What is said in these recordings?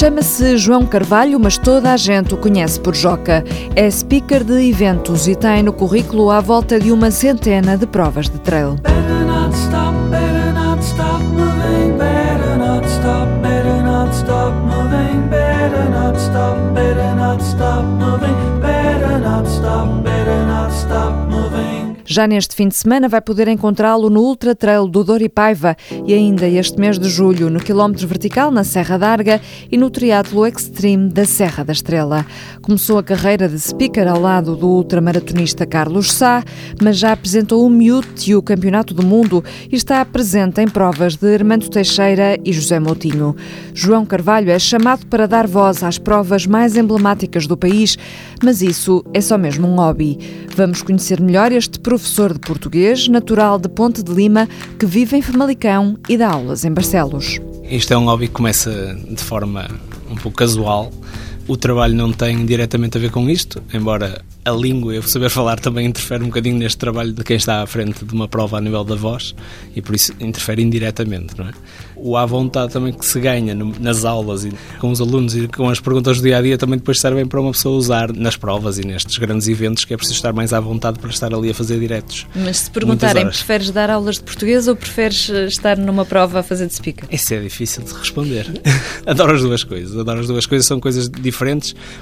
Chama-se João Carvalho, mas toda a gente o conhece por Joca. É speaker de eventos e tem no currículo à volta de uma centena de provas de trail. Better not stop, better not stop Já neste fim de semana vai poder encontrá-lo no Ultra Trail do Doripaiva e ainda este mês de julho no quilómetro vertical na Serra d'Arga e no triatlo extreme da Serra da Estrela. Começou a carreira de speaker ao lado do ultramaratonista Carlos Sá, mas já apresentou o Mute e o Campeonato do Mundo e está presente em provas de Armando Teixeira e José Moutinho. João Carvalho é chamado para dar voz às provas mais emblemáticas do país, mas isso é só mesmo um hobby. Vamos conhecer melhor este professor professor de português, natural de Ponte de Lima, que vive em Famalicão e dá aulas em Barcelos. Isto é um hobby que começa de forma um pouco casual. O trabalho não tem diretamente a ver com isto, embora a língua e o saber falar também interfere um bocadinho neste trabalho de quem está à frente de uma prova a nível da voz e por isso interfere indiretamente, não é? O à vontade também que se ganha nas aulas e com os alunos e com as perguntas do dia a dia também depois servem para uma pessoa usar nas provas e nestes grandes eventos que é preciso estar mais à vontade para estar ali a fazer diretos. Mas se perguntarem, preferes dar aulas de português ou preferes eh, estar numa prova a fazer de speaker? Isso é difícil de responder. adoro as duas coisas. Adoro as duas coisas, são coisas diferentes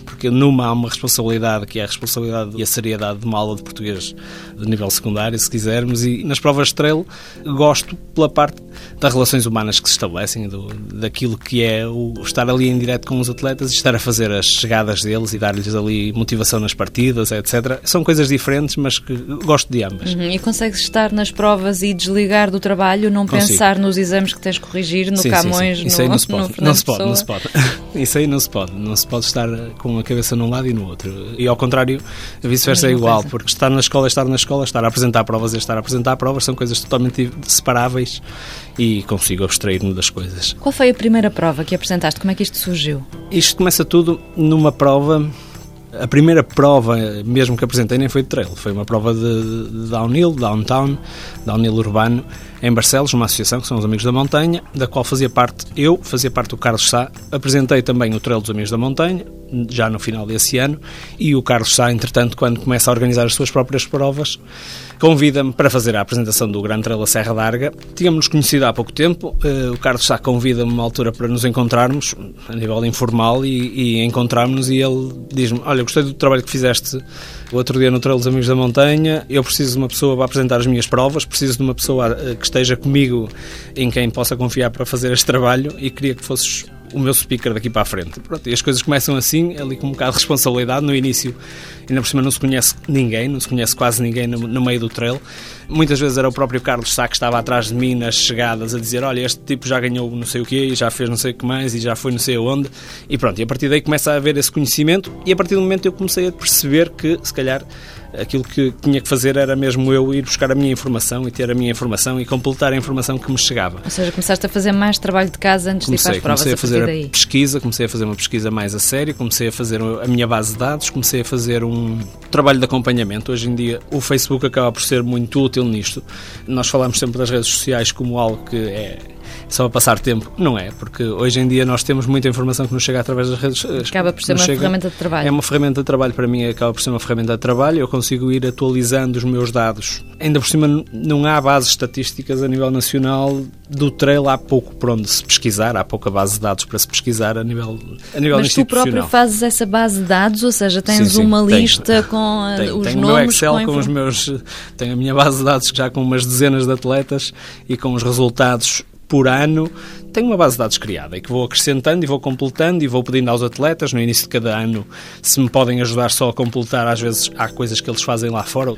porque numa há uma responsabilidade que é a responsabilidade e a seriedade de uma aula de português de nível secundário, se quisermos, e nas provas de trail gosto pela parte das relações humanas que se estabelecem, do, daquilo que é o estar ali em direto com os atletas e estar a fazer as chegadas deles e dar-lhes ali motivação nas partidas, etc. São coisas diferentes, mas que gosto de ambas. Uhum. E consegues estar nas provas e desligar do trabalho, não Consigo. pensar nos exames que tens de corrigir, no sim, Camões, sim, sim. Isso no, aí não se pode. Não se pode, não se pode. Isso aí não se pode. Não se pode estar com a cabeça num lado e no outro. E ao contrário, vice-versa é igual, porque estar na escola é estar na escola, estar a apresentar provas é estar a apresentar provas, são coisas totalmente separáveis e consigo abstrair-me das coisas. Qual foi a primeira prova que apresentaste? Como é que isto surgiu? Isto começa tudo numa prova a primeira prova mesmo que apresentei nem foi de trail, foi uma prova de, de downhill, downtown, downhill urbano, em Barcelos, uma associação que são os Amigos da Montanha, da qual fazia parte eu, fazia parte o Carlos Sá. Apresentei também o Trail dos Amigos da Montanha, já no final desse ano, e o Carlos Sá, entretanto, quando começa a organizar as suas próprias provas, convida-me para fazer a apresentação do Grande Trail da Serra d'Arga. Tínhamos-nos conhecido há pouco tempo, eh, o Carlos Sá convida-me uma altura para nos encontrarmos, a nível informal, e, e encontrarmos e ele diz-me, olha, gostei do trabalho que fizeste o outro dia no Trail dos Amigos da Montanha, eu preciso de uma pessoa para apresentar as minhas provas, preciso de uma pessoa eh, que esteja comigo, em quem possa confiar para fazer este trabalho, e queria que fosses o meu speaker daqui para a frente. Pronto, e as coisas começam assim, ali com um bocado de responsabilidade. No início, ainda por cima, não se conhece ninguém, não se conhece quase ninguém no, no meio do trail. Muitas vezes era o próprio Carlos Sá que estava atrás de mim nas chegadas a dizer: Olha, este tipo já ganhou não sei o quê, e já fez não sei o que mais, e já foi não sei aonde. E pronto, e a partir daí começa a haver esse conhecimento, e a partir do momento eu comecei a perceber que, se calhar, aquilo que tinha que fazer era mesmo eu ir buscar a minha informação e ter a minha informação e completar a informação que me chegava. Ou seja, começaste a fazer mais trabalho de casa antes comecei, de ir para as provas. Comecei a, a fazer daí. a pesquisa, comecei a fazer uma pesquisa mais a sério, comecei a fazer a minha base de dados, comecei a fazer um trabalho de acompanhamento. Hoje em dia o Facebook acaba por ser muito útil nisto. Nós falamos sempre das redes sociais como algo que é só a passar tempo. Não é, porque hoje em dia nós temos muita informação que nos chega através das redes sociais. Acaba por ser uma chega, ferramenta de trabalho. É uma ferramenta de trabalho, para mim acaba por ser uma ferramenta de trabalho. Eu consigo ir atualizando os meus dados. Ainda por cima, não há bases estatísticas a nível nacional do trail, há pouco por onde se pesquisar, há pouca base de dados para se pesquisar a nível, a nível Mas tu próprio fazes essa base de dados, ou seja, tens sim, sim, uma tenho, lista com tenho, os tenho nomes. Tenho o Excel com, com os meus. Tenho a minha base de dados já com umas dezenas de atletas e com os resultados por ano tenho uma base de dados criada e que vou acrescentando e vou completando e vou pedindo aos atletas no início de cada ano se me podem ajudar só a completar. Às vezes há coisas que eles fazem lá fora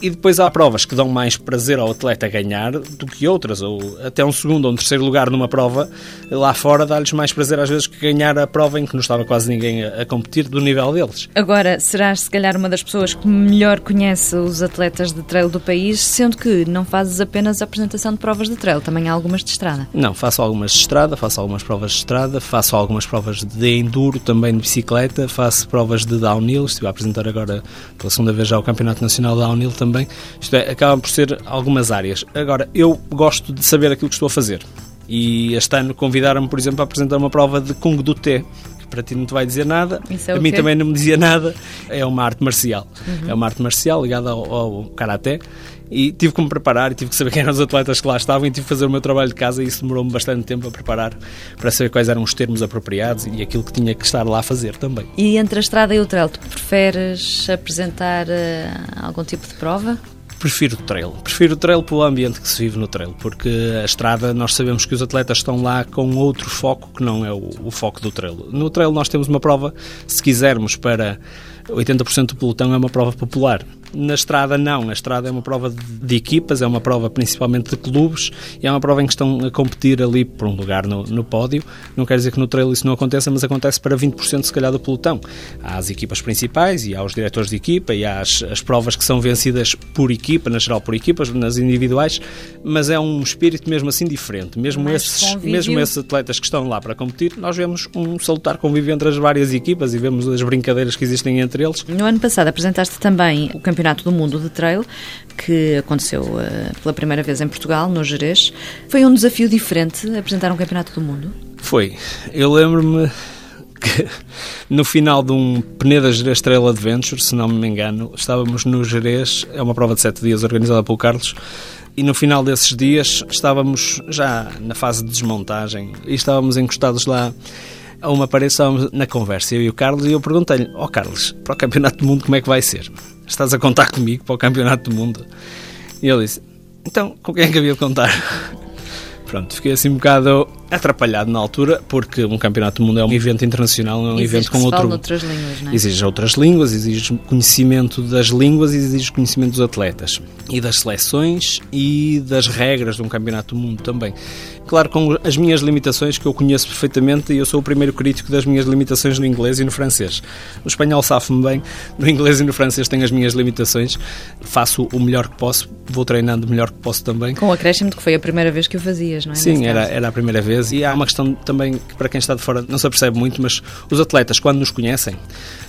e depois há provas que dão mais prazer ao atleta ganhar do que outras, ou até um segundo ou um terceiro lugar numa prova lá fora dá-lhes mais prazer às vezes que ganhar a prova em que não estava quase ninguém a, a, competir do nível deles. Agora, serás se calhar uma das pessoas que melhor conhece os atletas de trail do país, sendo que não fazes apenas a apresentação de provas de trail, também há algumas de estrada. Não, faço algumas de estrada, faço algumas provas de estrada, faço algumas provas de enduro, também de bicicleta, faço provas de downhill, estive a apresentar agora pela segunda vez já o Campeonato Nacional de Downhill também. Isto é, acabam por ser algumas áreas. Agora, eu gosto de saber aquilo que estou a fazer. E este ano convidaram-me, por exemplo, a apresentar uma prova de Kung do T, que para ti não te vai dizer nada, é a mim quê? também não me dizia nada. É uma arte marcial. É uma arte marcial ligada ao, ao Karaté. E tive que me preparar e tive que saber quem eram os atletas que lá estavam e tive que fazer o meu trabalho de casa e isso demorou-me bastante tempo a preparar para saber quais eram os termos apropriados e aquilo que tinha que estar lá a fazer também. E entre a estrada e o trail, tu preferes apresentar eh, algum tipo de prova? Prefiro o trail. Prefiro o trail pelo ambiente que se vive no trail, porque a estrada nós sabemos que os atletas estão lá com outro foco que não é o, o foco do trail. No trail nós temos uma prova, se quisermos, para 80% do pelotão é uma prova popular. Na estrada não, a estrada é uma prova de, equipas, é uma prova principalmente de clubes e é uma prova em que estão a competir ali por um lugar no, no pódio. Não quer dizer que no trail isso não aconteça, mas acontece para 20% se calhar do pelotão. Há as equipas principais e há os diretores de equipa e há as, as provas que são vencidas por equipa, na geral por equipas, nas individuais, mas é um espírito mesmo assim diferente. Mesmo, esses, convívio. mesmo esses atletas que estão lá para competir, nós vemos um salutar convívio entre as várias equipas e vemos as brincadeiras que existem entre eles. No ano passado apresentaste também o Campeonato do Mundo de Trail, que aconteceu eh, pela primeira vez em Portugal, no Jerez. Foi um desafio diferente apresentar um Campeonato do Mundo? Foi. Eu lembro-me que no final de um Peneda Jerez Trail Adventure, se não me engano, estávamos no Jerez, é uma prova de sete dias organizada pelo Carlos, e no final desses dias estávamos já na fase de desmontagem e estávamos encostados lá a uma estávamos na conversa, eu e o Carlos, e eu perguntei-lhe, ó Carlos, para o Campeonato do Mundo como é que vai ser? Estás a contar comigo para o Campeonato do Mundo? E ele disse, então, com quem é que havia de contar? Pronto, fiquei assim um bocado atrapalhado na altura, porque um campeonato do mundo é um evento internacional, não é um Exige evento com outro. noutras línguas, não é? Exige outras línguas, exige conhecimento das línguas e exige conhecimento dos atletas e das seleções e das regras de um campeonato do mundo também. Claro, com as minhas limitações que eu conheço perfeitamente e eu sou o primeiro crítico das minhas limitações no inglês e no francês. No espanhol safo-me bem, no inglês e no francês tenho as minhas limitações. Faço o melhor que posso, vou treinando o melhor que posso também. Com o acréscimo de que foi a primeira vez que o fazias, não é? Sim, era, era a primeira vez e há uma questão também que para quem está de fora não se apercebe muito, mas os atletas, quando nos conhecem,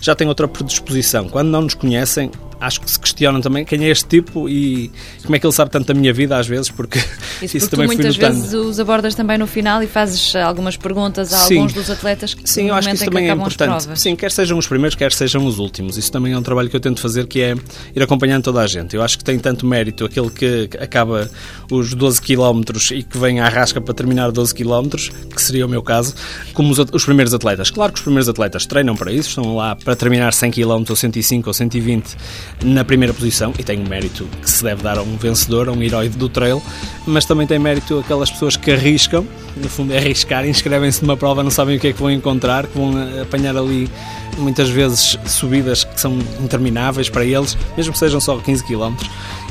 já têm outra predisposição. Quando não nos conhecem, acho que se questionam também quem é este tipo e como é que ele sabe tanto da minha vida às vezes, porque Isso, isso, porque também tu muitas vezes os abordas também no final e fazes algumas perguntas a Sim. alguns dos atletas que Sim, eu acho que isso em que também é importante. Sim, quer sejam os primeiros, quer sejam os últimos. Isso também é um trabalho que eu tento fazer, que é ir acompanhando toda a gente. Eu acho que tem tanto mérito aquele que acaba os 12 km e que vem à rasca para terminar 12 km, que seria o meu caso, como os, os primeiros atletas. Claro que os primeiros atletas treinam para isso, estão lá para terminar 100 km ou 105 ou 120 na primeira posição e tem um mérito que se deve dar a um vencedor, a um herói do trail, mas também tem mérito aquelas pessoas que arriscam, no fundo é arriscar, inscrevem-se numa prova, não sabem o que é que vão encontrar, que vão apanhar ali muitas vezes subidas que são intermináveis para eles, mesmo que sejam só 15 km,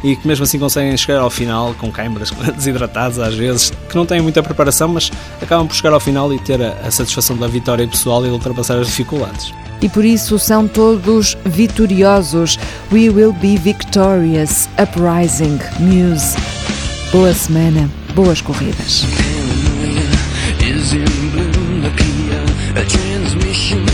e que mesmo assim conseguem chegar ao final com câimbras desidratados às vezes, que não têm muita preparação, mas acabam por chegar ao final e ter a, a satisfação da vitória pessoal e de ultrapassar as dificuldades. E por isso são todos vitoriosos. We will be victorious. Uprising. Muse. Boa semana. Boas corridas. is